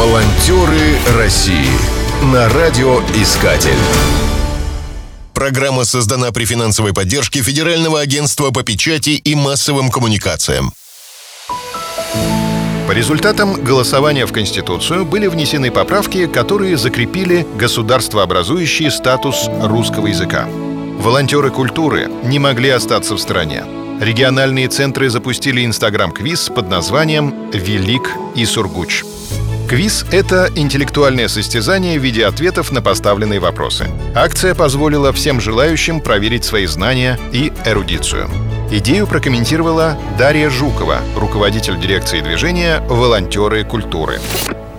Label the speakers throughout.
Speaker 1: Волонтеры России на радиоискатель. Программа создана при финансовой поддержке Федерального агентства по печати и массовым коммуникациям.
Speaker 2: По результатам голосования в Конституцию были внесены поправки, которые закрепили государствообразующий статус русского языка. Волонтеры культуры не могли остаться в стороне. Региональные центры запустили инстаграм-квиз под названием «Велик и Сургуч». Квиз — это интеллектуальное состязание в виде ответов на поставленные вопросы. Акция позволила всем желающим проверить свои знания и эрудицию. Идею прокомментировала Дарья Жукова, руководитель дирекции движения «Волонтеры культуры».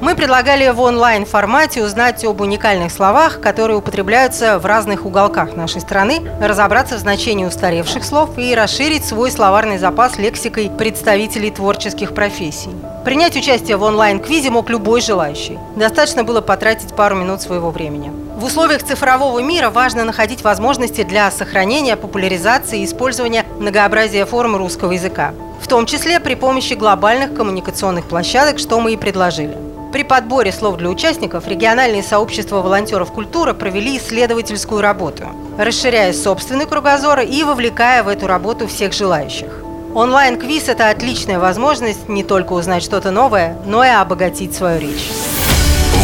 Speaker 3: Мы предлагали в онлайн-формате узнать об уникальных словах, которые употребляются в разных уголках нашей страны, разобраться в значении устаревших слов и расширить свой словарный запас лексикой представителей творческих профессий. Принять участие в онлайн-квизе мог любой желающий. Достаточно было потратить пару минут своего времени. В условиях цифрового мира важно находить возможности для сохранения, популяризации и использования многообразия форм русского языка, в том числе при помощи глобальных коммуникационных площадок, что мы и предложили. При подборе слов для участников региональные сообщества волонтеров культуры провели исследовательскую работу, расширяя собственный кругозор и вовлекая в эту работу всех желающих. Онлайн-квиз – это отличная возможность не только узнать что-то новое, но и обогатить свою речь.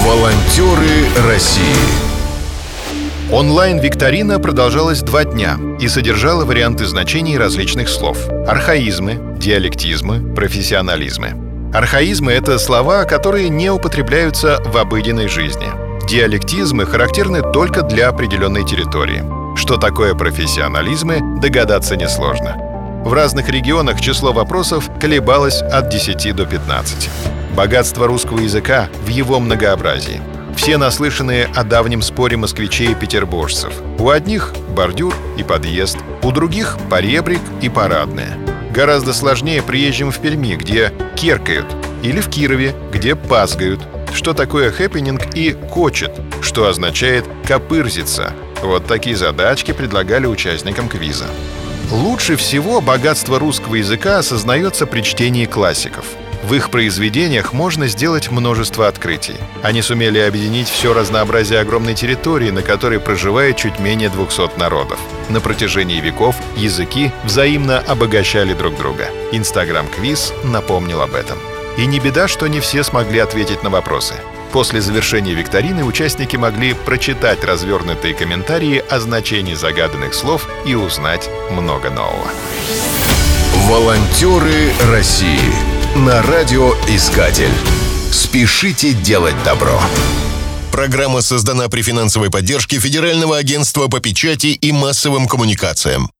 Speaker 1: Волонтеры России
Speaker 2: Онлайн-викторина продолжалась два дня и содержала варианты значений различных слов – архаизмы, диалектизмы, профессионализмы – Архаизмы — это слова, которые не употребляются в обыденной жизни. Диалектизмы характерны только для определенной территории. Что такое профессионализмы, догадаться несложно. В разных регионах число вопросов колебалось от 10 до 15. Богатство русского языка в его многообразии. Все наслышанные о давнем споре москвичей и петербуржцев. У одних — бордюр и подъезд, у других — поребрик и парадная — Гораздо сложнее приезжим в Перми, где керкают, или в Кирове, где пазгают. Что такое хэппининг и кочет, что означает копырзиться. Вот такие задачки предлагали участникам квиза. Лучше всего богатство русского языка осознается при чтении классиков – в их произведениях можно сделать множество открытий. Они сумели объединить все разнообразие огромной территории, на которой проживает чуть менее 200 народов. На протяжении веков языки взаимно обогащали друг друга. Инстаграм-квиз напомнил об этом. И не беда, что не все смогли ответить на вопросы. После завершения викторины участники могли прочитать развернутые комментарии о значении загаданных слов и узнать много нового.
Speaker 1: Волонтеры России на радиоискатель. Спешите делать добро. Программа создана при финансовой поддержке Федерального агентства по печати и массовым коммуникациям.